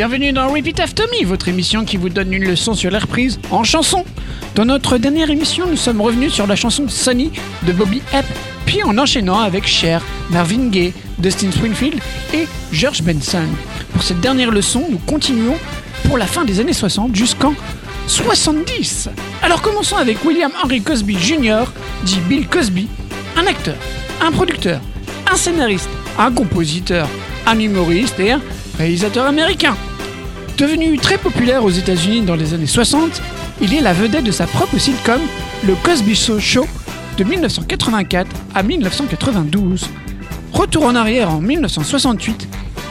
Bienvenue dans Repeat After Me, votre émission qui vous donne une leçon sur l'air prise en chanson. Dans notre dernière émission, nous sommes revenus sur la chanson Sunny de Bobby Epp, puis en enchaînant avec Cher, Marvin Gaye, Dustin Springfield et George Benson. Pour cette dernière leçon, nous continuons pour la fin des années 60 jusqu'en 70. Alors commençons avec William Henry Cosby Jr., dit Bill Cosby, un acteur, un producteur, un scénariste, un compositeur, un humoriste et un réalisateur américain. Devenu très populaire aux États-Unis dans les années 60, il est la vedette de sa propre sitcom, le Cosby Show, de 1984 à 1992. Retour en arrière en 1968,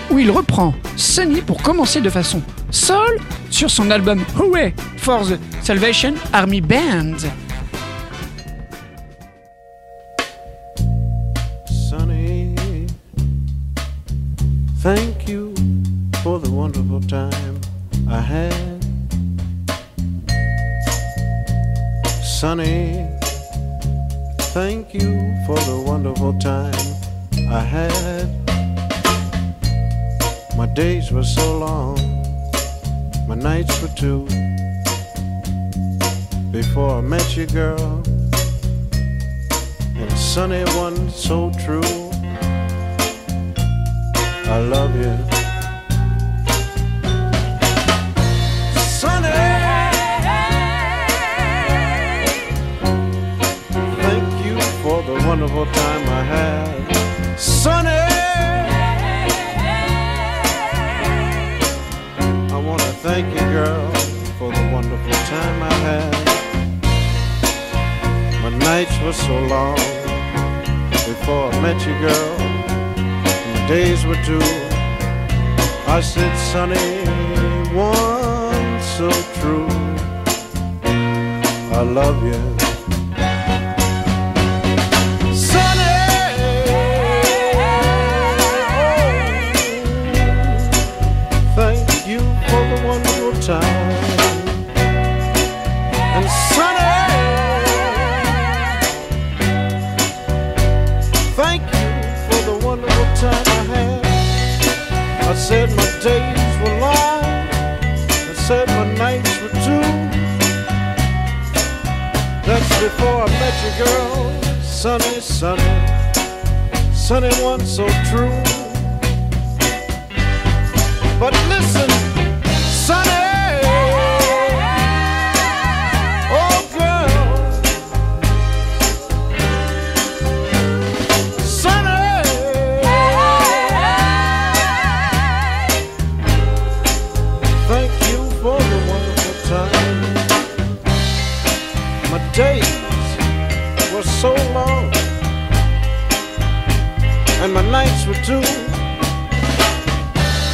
où il reprend Sunny pour commencer de façon seule sur son album Hooray for the Salvation Army Band. Said my days were long. I said my nights were two. That's before I met you, girl. Sunny, sunny, sunny one so true. But listen,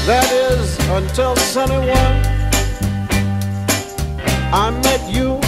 That is until Sunny one. I met you.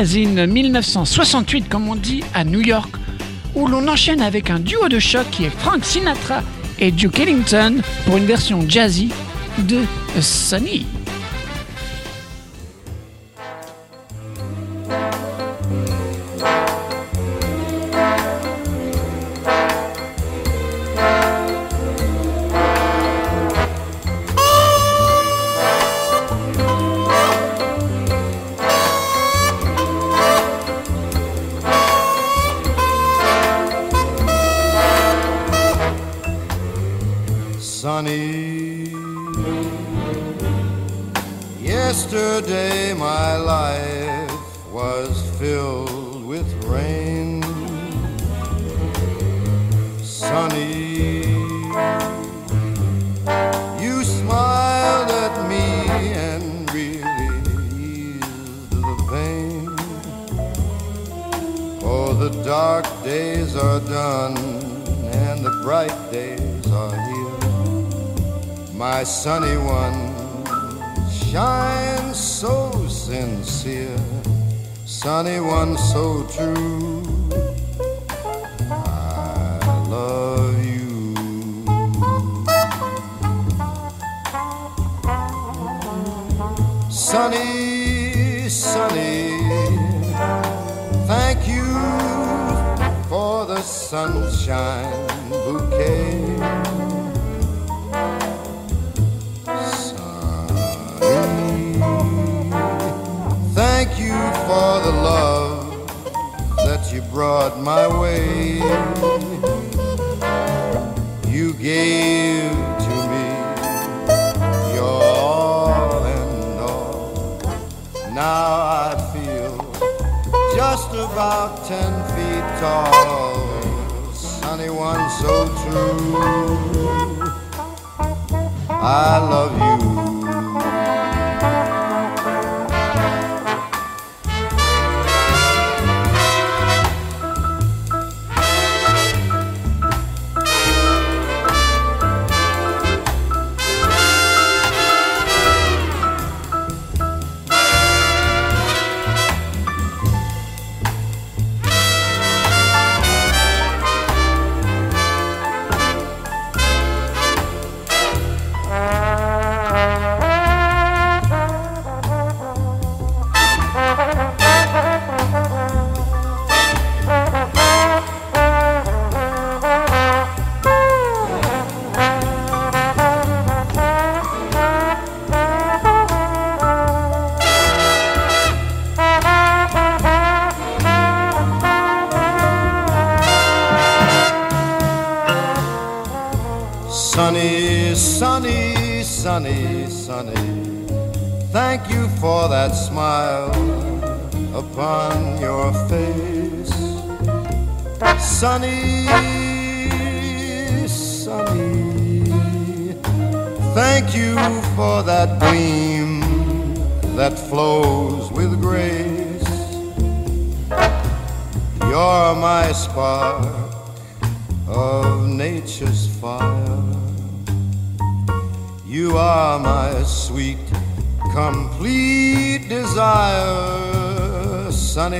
Always in 1968, comme on dit à New York, où l'on enchaîne avec un duo de choc qui est Frank Sinatra et Duke Ellington pour une version jazzy de Sunny. my sunny one, shines so sincere, sunny one, so true. I love you. Sunny, sunny, thank you for the sunshine brought my way. You gave to me your all and all. Now I feel just about ten feet tall. Sunny one, so true. I love you.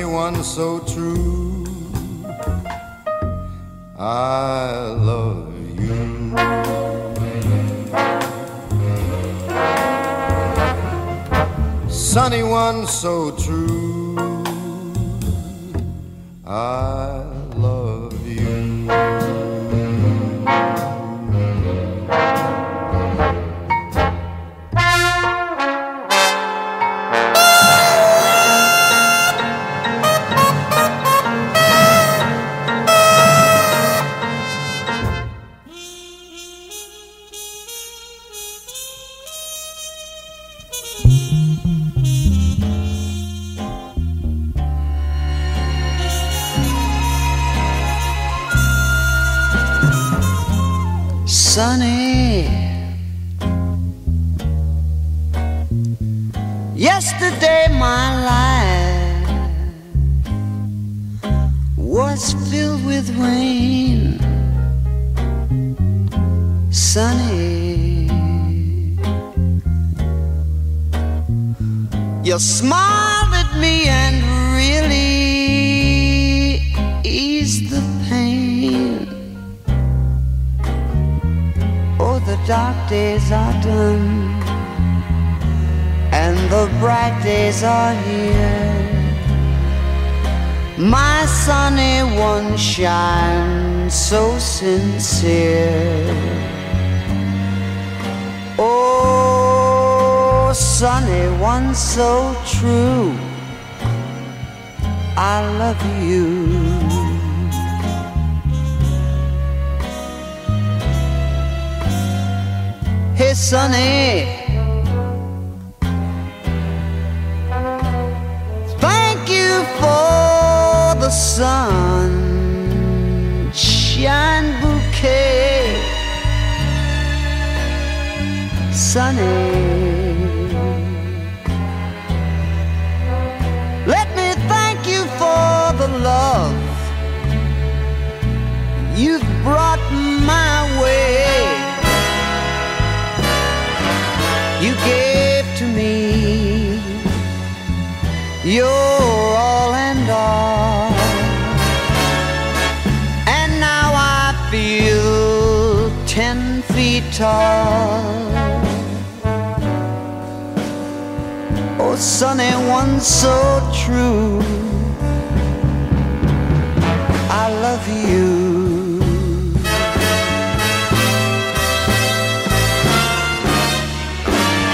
anyone so so true. I love you. Hey, Sonny. Thank you for the sunshine bouquet. Sonny. Tall. Oh, sunny one so true. I love you.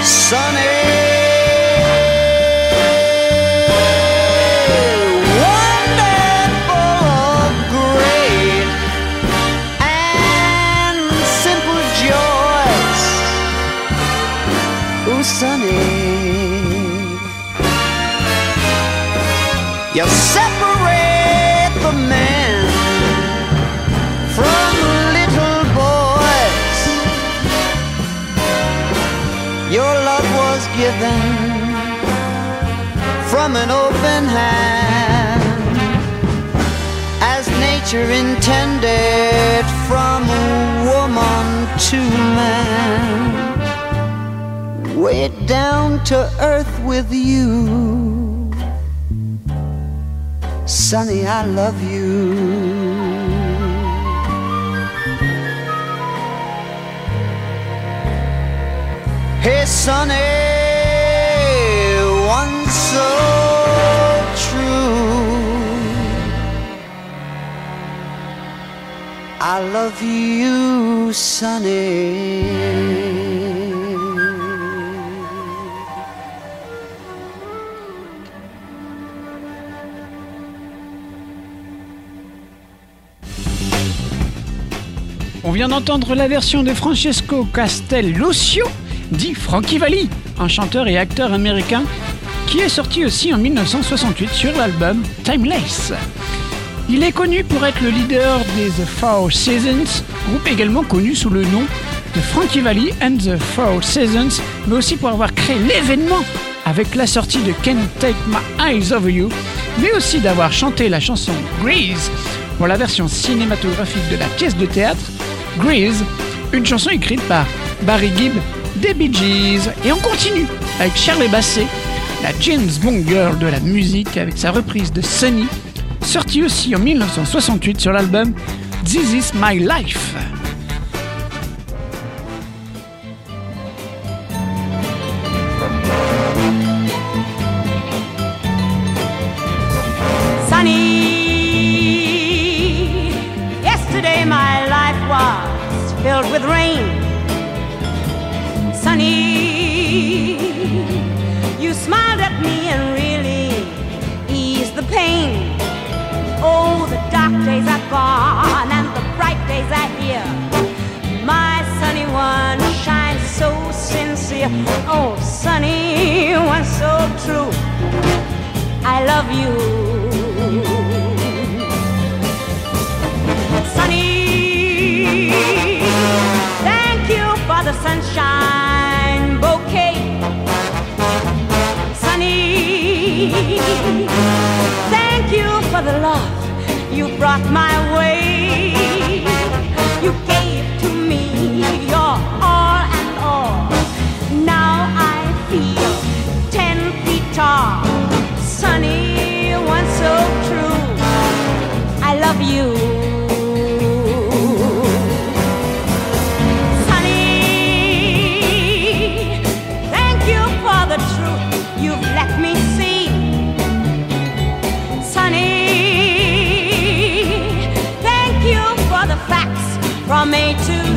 Sunny. Given from an open hand, as nature intended from woman to man. Way down to earth with you. Sonny, I love you. Hey, Sonny, so true. I love you, Sonny. On vient d'entendre la version de Francesco Castelluccio, dit Frankie Valli, un chanteur et acteur américain qui est sorti aussi en 1968 sur l'album Timeless. Il est connu pour être le leader des The Four Seasons, groupe également connu sous le nom de Frankie Valli and the Four Seasons, mais aussi pour avoir créé l'événement avec la sortie de Can't Take My Eyes Over You, mais aussi d'avoir chanté la chanson Grease pour la version cinématographique de la pièce de théâtre Grease, une chanson écrite par Barry Gibb des Bee Gees. Et on continue avec Shirley Bassey, la James Bond girl de la musique avec sa reprise de Sunny, sortie aussi en 1968 sur l'album This Is My Life. From A to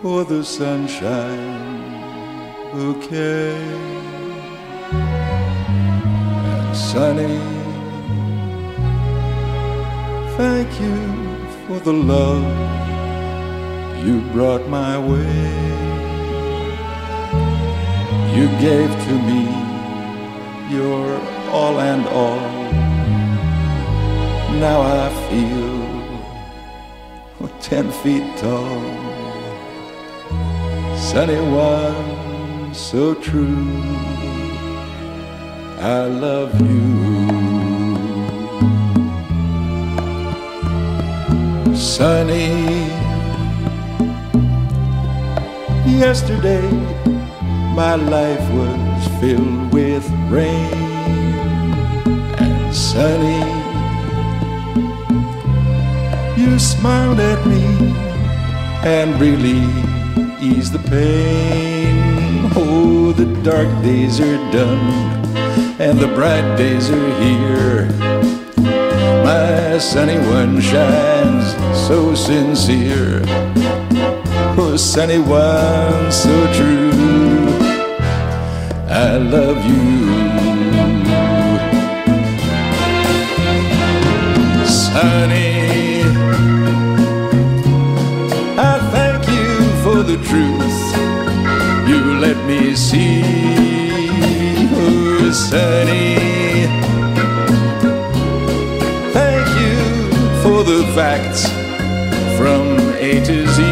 for the sunshine bouquet. And Sunny, thank you for the love you brought my way. You gave to me your all and all. Now I feel ten feet tall. Sunny one, so true. I love you. Sunny, yesterday my life was filled with rain and sunny. Smiled at me and really eased the pain. Oh, the dark days are done and the bright days are here. My sunny one shines so sincere. Oh, sunny one, so true. I love you. Sunny, the truth you let me see. Oh, sunny, thank you for the facts from A to Z.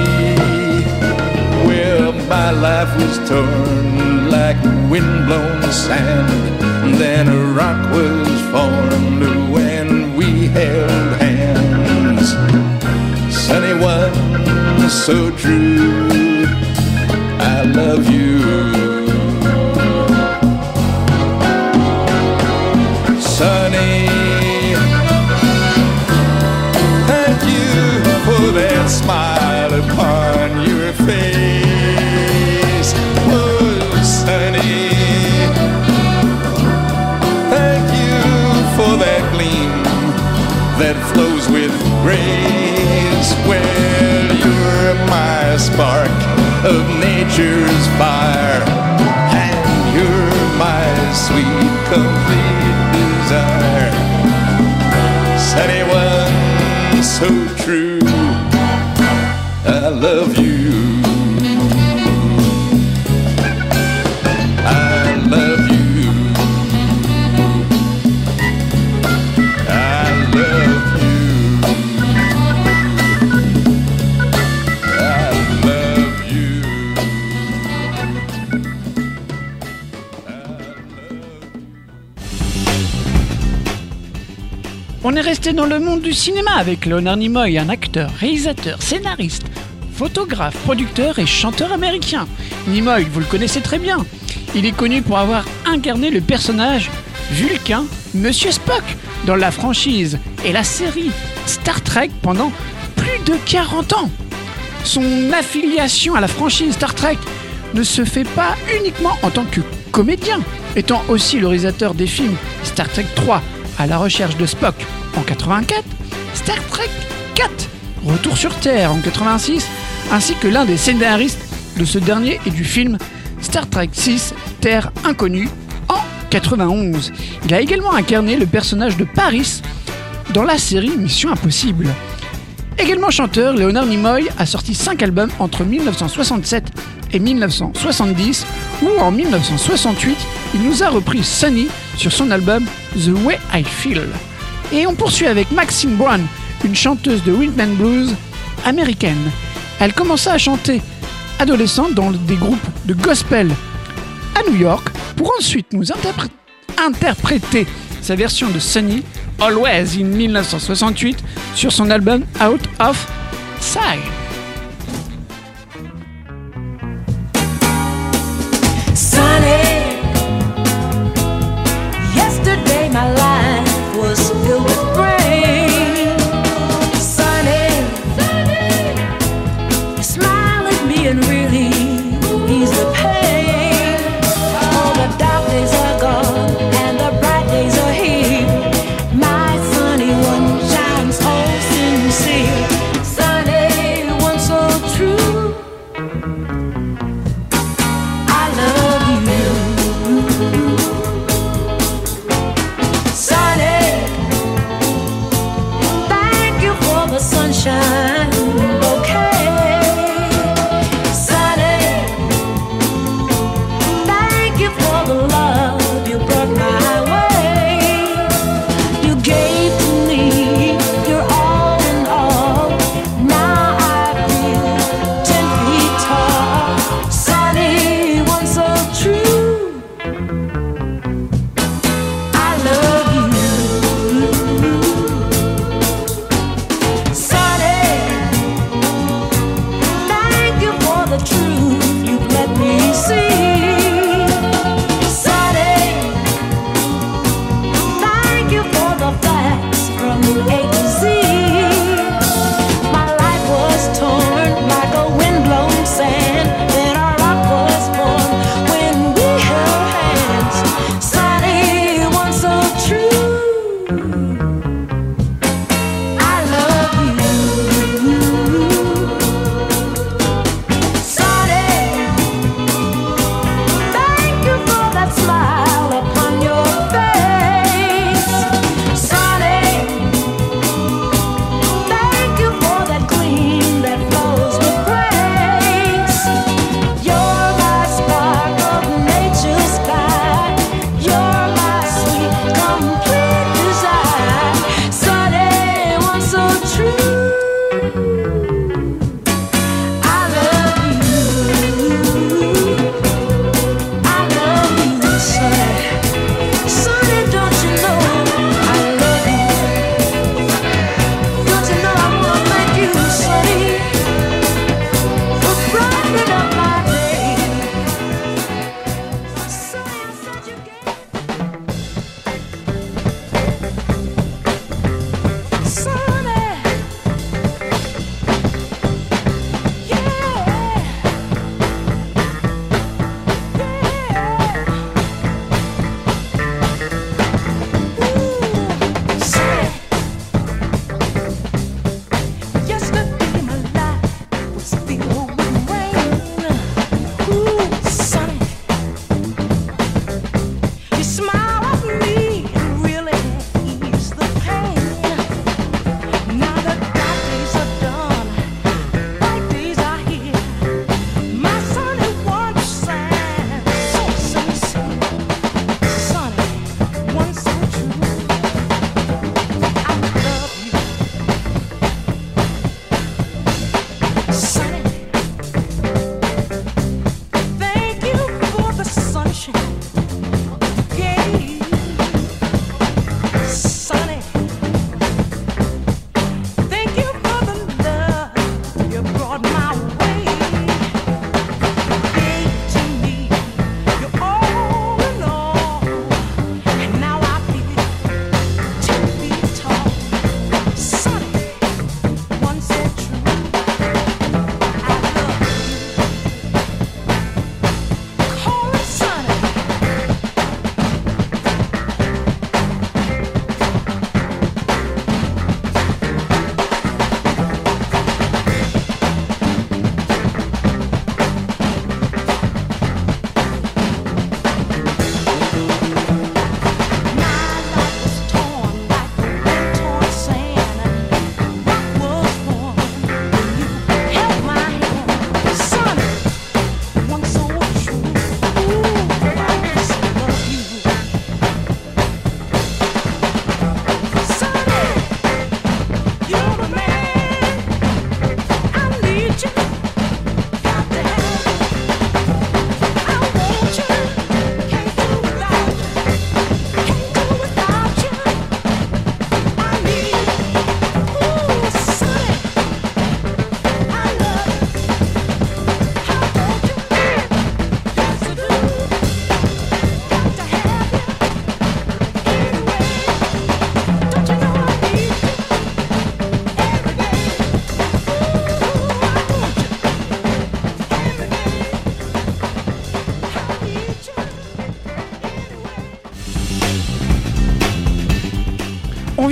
Well, my life was torn like windblown sand. Then a rock was formed when we held hands. Sunny one, so true. I love you. Sunny, thank you for that smile upon your face. Oh, sunny, thank you for that gleam that flows with grace. Well, spark of nature's fire, and you're my sweet, complete desire. Sunny one, so true. I love you. On est resté dans le monde du cinéma avec Leonard Nimoy, un acteur, réalisateur, scénariste, photographe, producteur et chanteur américain. Nimoy, vous le connaissez très bien. Il est connu pour avoir incarné le personnage Vulcain, Monsieur Spock, dans la franchise et la série Star Trek pendant plus de 40 ans. Son affiliation à la franchise Star Trek ne se fait pas uniquement en tant que comédien, étant aussi le réalisateur des films Star Trek 3 à la recherche de Spock en 84, Star Trek 4 Retour sur Terre en 86, ainsi que l'un des scénaristes de ce dernier et du film Star Trek 6 Terre inconnue en 91. Il a également incarné le personnage de Paris dans la série Mission Impossible. Également chanteur, Leonard Nimoy a sorti 5 albums entre 1967 et 1970, où en 1968, il nous a repris Sunny sur son album The Way I Feel. Et on poursuit avec Maxime Brown, une chanteuse de rhythm and blues américaine. Elle commença à chanter adolescente dans des groupes de gospel à New York pour ensuite nous interpré- interpréter sa version de Sunny Always in 1968 sur son album Out of Sight.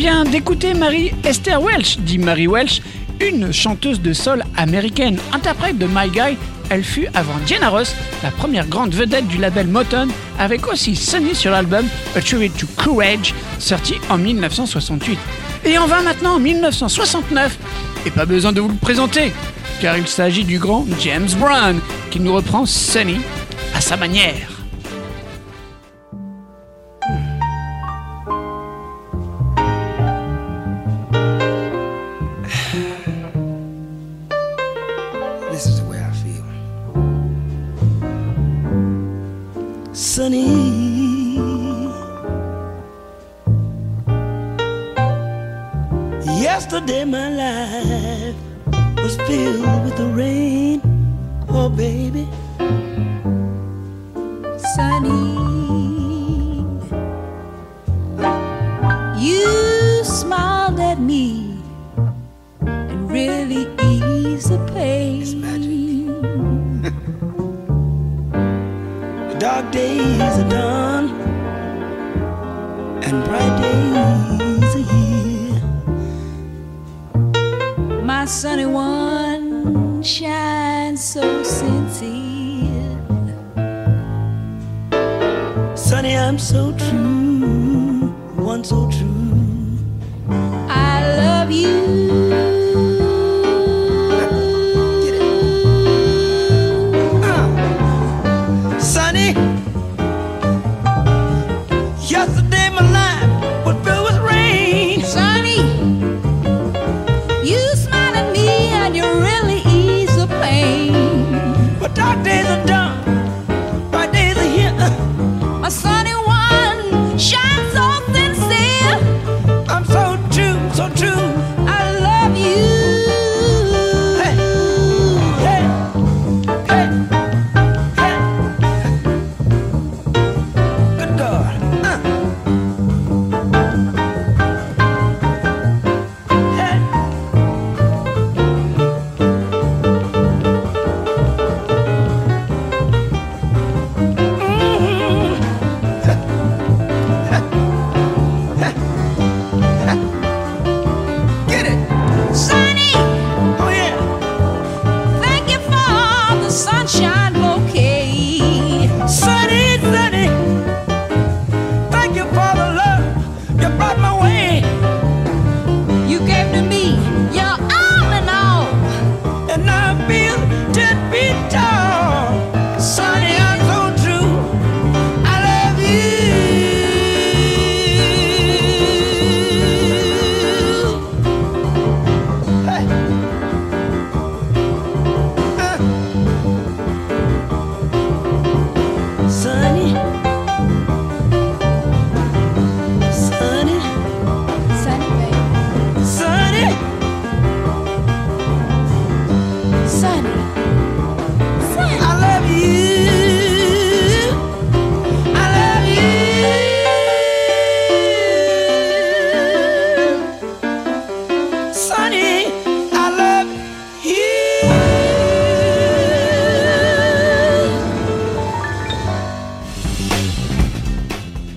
Vient d'écouter Marie Esther Welch, dit Mary Welch, une chanteuse de soul américaine, interprète de My Guy. Elle fut avant Diana Ross, la première grande vedette du label Motown, avec aussi Sunny sur l'album A Tribute to Courage, sorti en 1968. Et on va maintenant en 1969, et pas besoin de vous le présenter, car il s'agit du grand James Brown, qui nous reprend Sunny à sa manière. Sunny. Yesterday my life was filled with the rain. Oh baby. Sunny. You smiled at me and really days are done and bright days are here. My sunny one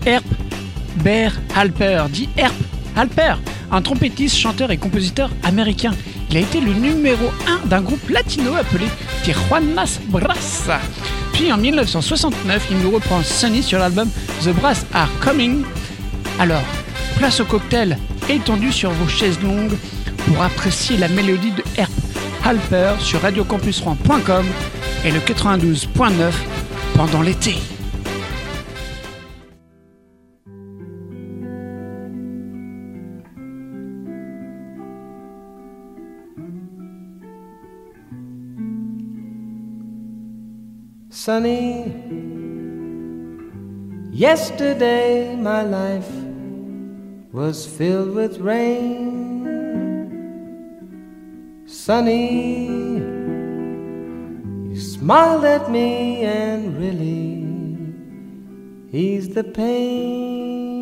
Herb Bear Halper, dit Herb Halper, un trompettiste, chanteur et compositeur américain. Il a été le numéro 1 d'un groupe latino appelé Tijuanas Brass. Puis en 1969, il nous reprend Sunny sur l'album The Brass Are Coming. Alors, place au cocktail étendu sur vos chaises longues pour apprécier la mélodie de Herb Halper sur radiocampusrouen.com et le 92.9 pendant l'été. Sunny, yesterday my life was filled with rain. Sunny, you smiled at me and really eased the pain.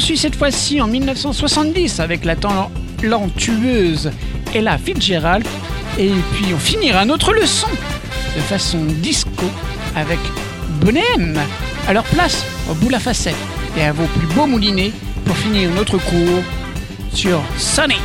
poursuit cette fois-ci en 1970 avec la talentueuse Ella Fitzgerald. Et puis on finira notre leçon de façon disco avec Bonéem à leur place au bout la facette et à vos plus beaux moulinets pour finir notre cours sur Sonic.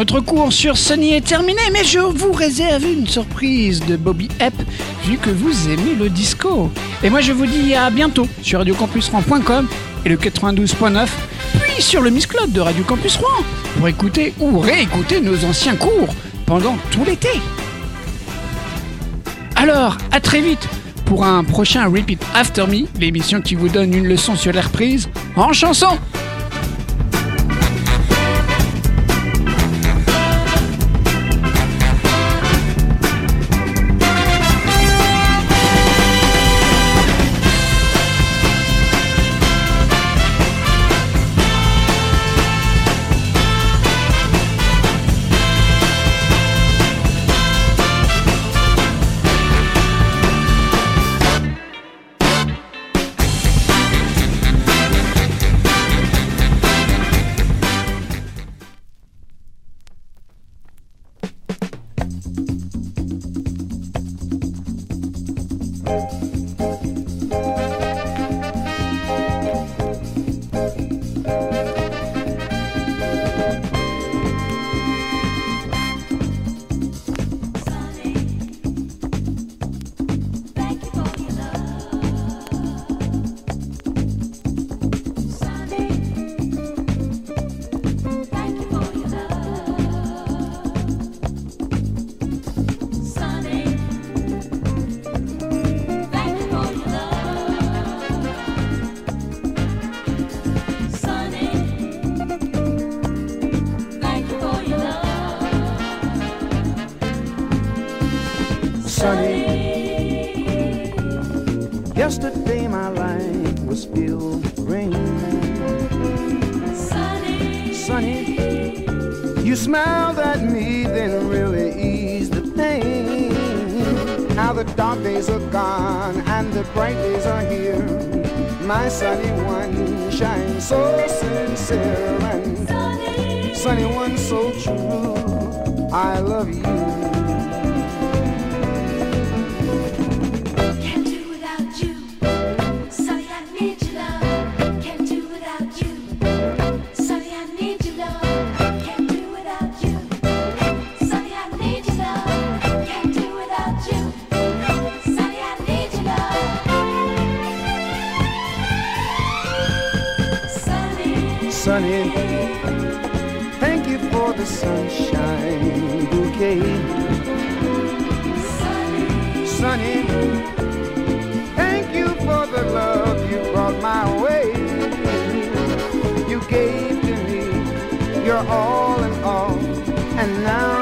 Notre cours sur Sunny est terminé, mais je vous réserve une surprise de Bobby Epp, vu que vous aimez le disco. Et moi je vous dis à bientôt sur radiocampusrouen.com et le 92.9, puis sur le Miss Club de Radio Campus Rouen, pour écouter ou réécouter nos anciens cours pendant tout l'été. Alors, à très vite pour un prochain Repeat After Me, l'émission qui vous donne une leçon sur l'air prise en chanson. The dark days are gone and the bright days are here. My sunny one shines so sincere and sunny, sunny one so true. I love you. Sunny, thank you for the sunshine bouquet. sunny, Sunny, thank you for the love you brought my way. You gave to me your all in all, and now